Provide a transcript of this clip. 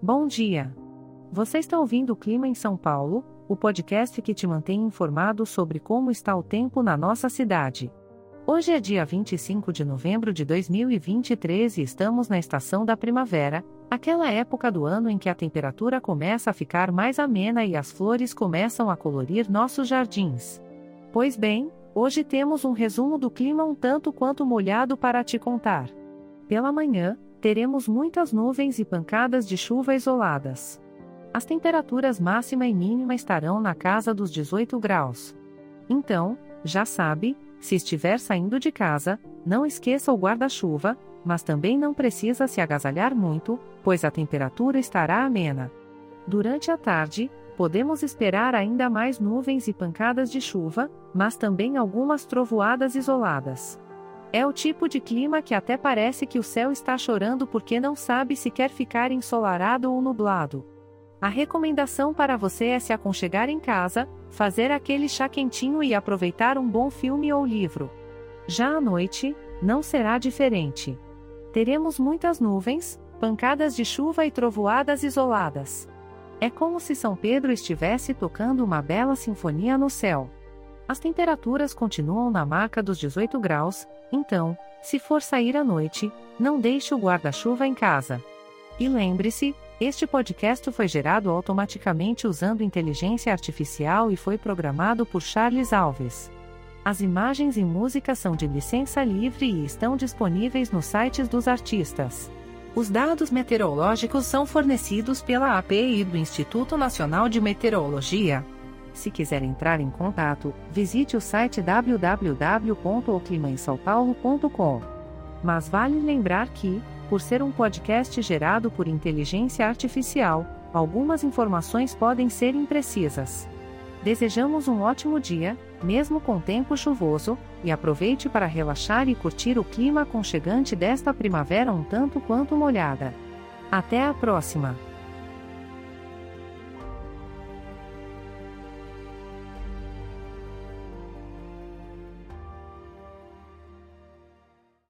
Bom dia! Você está ouvindo o Clima em São Paulo, o podcast que te mantém informado sobre como está o tempo na nossa cidade. Hoje é dia 25 de novembro de 2023 e estamos na estação da primavera, aquela época do ano em que a temperatura começa a ficar mais amena e as flores começam a colorir nossos jardins. Pois bem, hoje temos um resumo do clima um tanto quanto molhado para te contar. Pela manhã, teremos muitas nuvens e pancadas de chuva isoladas. As temperaturas máxima e mínima estarão na casa dos 18 graus. Então, já sabe, se estiver saindo de casa, não esqueça o guarda-chuva, mas também não precisa se agasalhar muito, pois a temperatura estará amena. Durante a tarde, podemos esperar ainda mais nuvens e pancadas de chuva, mas também algumas trovoadas isoladas. É o tipo de clima que até parece que o céu está chorando porque não sabe se quer ficar ensolarado ou nublado. A recomendação para você é se aconchegar em casa, fazer aquele chá quentinho e aproveitar um bom filme ou livro. Já à noite, não será diferente. Teremos muitas nuvens, pancadas de chuva e trovoadas isoladas. É como se São Pedro estivesse tocando uma bela sinfonia no céu. As temperaturas continuam na marca dos 18 graus, então, se for sair à noite, não deixe o guarda-chuva em casa. E lembre-se, este podcast foi gerado automaticamente usando inteligência artificial e foi programado por Charles Alves. As imagens e músicas são de licença livre e estão disponíveis nos sites dos artistas. Os dados meteorológicos são fornecidos pela API do Instituto Nacional de Meteorologia. Se quiser entrar em contato, visite o site www.oclimainsaopaulo.com. Mas vale lembrar que, por ser um podcast gerado por inteligência artificial, algumas informações podem ser imprecisas. Desejamos um ótimo dia, mesmo com tempo chuvoso, e aproveite para relaxar e curtir o clima aconchegante desta primavera um tanto quanto molhada. Até a próxima!